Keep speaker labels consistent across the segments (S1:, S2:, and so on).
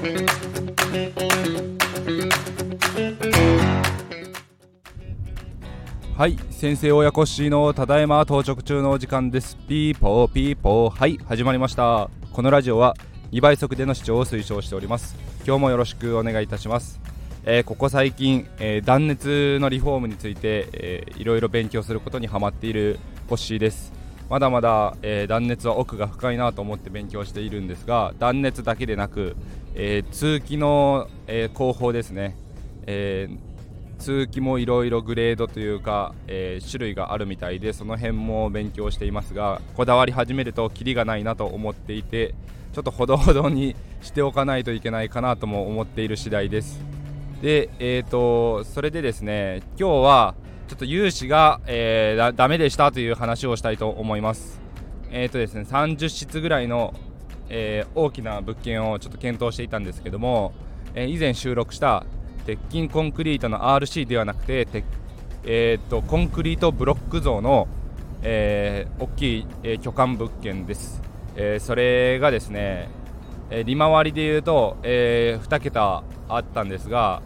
S1: はい先生親子しのただいま到着中のお時間です。ピーポーピーポー。はい始まりました。このラジオは2倍速での視聴を推奨しております。今日もよろしくお願いいたします。えー、ここ最近、えー、断熱のリフォームについて、えー、いろいろ勉強することにハマっているコッシーです。まだまだ、えー、断熱は奥が深いなと思って勉強しているんですが断熱だけでなく、えー、通気の、えー、工法ですね、え通気もいろいろグレードというか、え種類があるみたいでその辺も勉強していますがこだわり始めるとキリがないなと思っていてちょっとほどほどにしておかないといけないかなとも思っている次第ですで、えーと、それでですね今日はちょっと融資が、えー、だダメでしたという話をしたいと思います。えーとですね、30室ぐらいの、えー、大きな物件をちょっと検討していたんですけども、えー、以前収録した鉄筋コンクリートの RC ではなくてえーと、コンクリートブロック像の、えー、大きい、え、巨漢物件です、え、それがですね、え利回りでいうと、え2桁あったんですが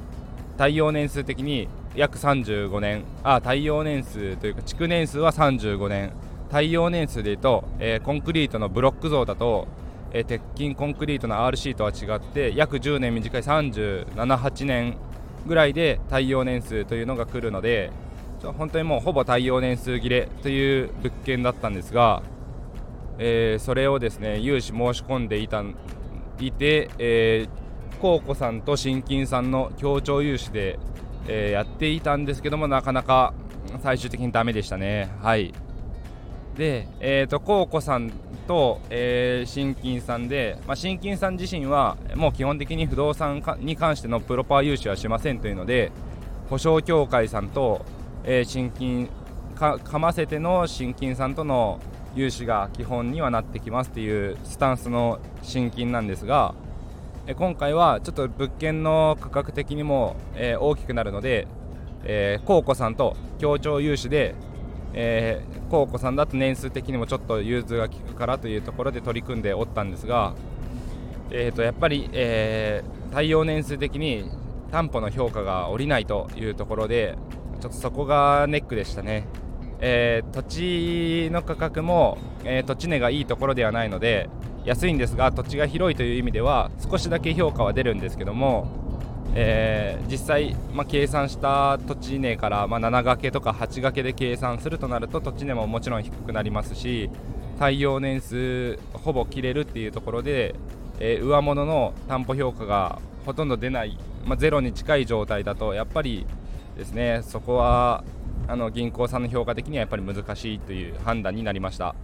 S1: 耐用年数的に約35年あ耐用年数というか築年数は35年。耐用年数でいうと、え、コンクリートのブロック像だと、えー、鉄筋コンクリートの RC とは違って約10年短い378年ぐらいで耐用年数というのが来るので本当にもうほぼ耐用年数切れという物件だったんですが、えー、それをですね融資申し込んでいたいて、えーコウさんと新金さんの協調融資で、えー、やっていたんですけどもなかなか最終的にダメでしたね。はい。で、えーと、コウコさんと、えー、新金さんで、まあ、新金さん自身はもう基本的に不動産に関してのプロパー融資はしませんというので保証協会さんと、えー、新金かかませての新金さんとの融資が基本にはなってきますっていうスタンスの新金なんですが、え今回はちょっと物件の価格的にも、えー、大きくなるので、えー、コウコさんと協調融資で、えー、コウコさんだと年数的にもちょっと融通が利くからというところで取り組んでおったんですが、えー、とやっぱり、えー、対応年数的に担保の評価が下りないというところでちょっとそこがネックでしたね。えー、土地の価格も、えー、土地値がいいところではないので、安いんですが土地が広いという意味では少しだけ評価は出るんですけども、えー、実際、まあ、計算した土地値から、まあ、7掛けとか8掛けで計算するとなると土地値ももちろん低くなりますし耐用年数ほぼ切れるっていうところで、えー、上物の担保評価がほとんど出ない、まあ、ゼロに近い状態だとやっぱりですねそこはあの銀行さんの評価的にはやっぱり難しいという判断になりました。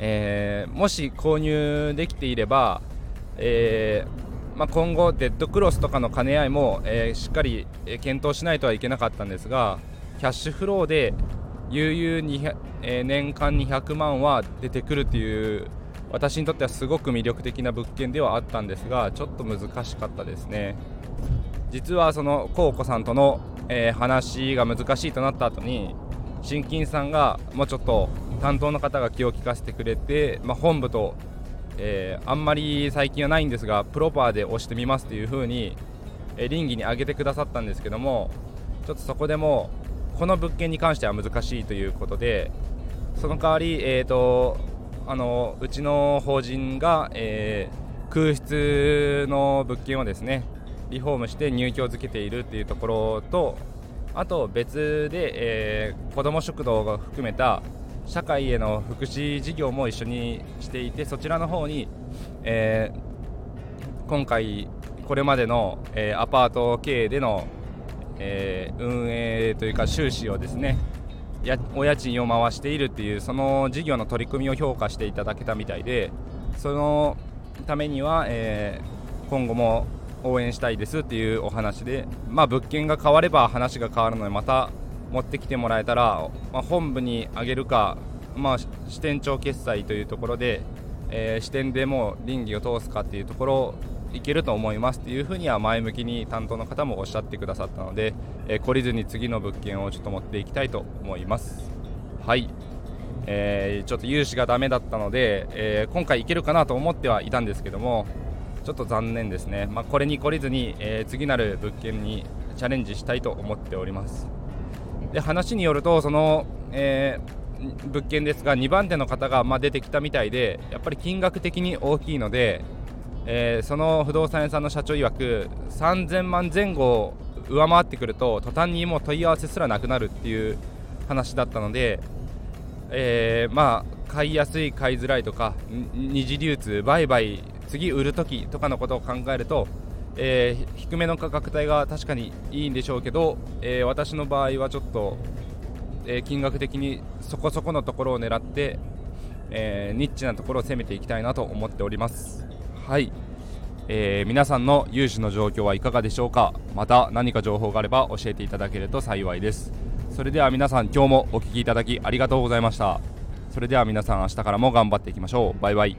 S1: えー、もし購入できていれば、えー、まあ、今後、デッドクロスとかの兼ね合いも、えー、しっかり検討しないとはいけなかったんですがキャッシュフローで悠々に、え年間200万は出てくるという私にとってはすごく魅力的な物件ではあったんですがちょっと難しかったですね。実はそのコウコさんとの、え話が難しいとなった後に新金さんがもうちょっと担当の方が気を利かせてくれて、まあ、本部と、えー、あんまり最近はないんですがプロパーで押してみますというふうに、えー、倫理に挙げてくださったんですけどもちょっとそこでもこの物件に関しては難しいということでその代わり、えーと、あのうちの法人が、えー、空室の物件をですねリフォームして入居づけているっていうところとあと別で、えー、子ども食堂が含めた社会への福祉事業も一緒にしていてそちらの方に、えー、今回これまでの、えー、アパート経営での、えー、運営というか収支をですねやお家賃を回しているっていうその事業の取り組みを評価していただけたみたいでそのためには、え今後も応援したいですっていうお話で、まあ、物件が変われば話が変わるのでまた持ってきてもらえたら、まあ、本部にあげるか、まあ、支店長決済というところで、えー、支店でも倫理を通すかっていうところいけると思いますっていうふうには前向きに担当の方もおっしゃってくださったので、えー、懲りずに次の物件をちょっと持っていきたいと思います。はい、えー、ちょっと融資がダメだったので、えー、今回いけるかなと思ってはいたんですけどもちょっと残念ですね、まあ、これに懲りずに、え、次なる物件にチャレンジしたいと思っております。で話によるとその、えー、物件ですが2番手の方がま出てきたみたいでやっぱり金額的に大きいので、えー、その不動産屋さんの社長曰く3000万前後を上回ってくると途端にもう問い合わせすらなくなるっていう話だったので、えー、まあ買いやすい買いづらいとか二次流通売買次売るときとかのことを考えると、えー、低めの価格帯が確かにいいんでしょうけど、えー、私の場合はちょっと、えー、金額的にそこそこのところを狙って、えニッチなところを攻めていきたいなと思っております。はい、え皆さんの融資の状況はいかがでしょうか？また何か情報があれば教えていただけると幸いです。それでは皆さん今日もお聴きいただきありがとうございました。それでは皆さん明日からも頑張っていきましょう。バイバイ。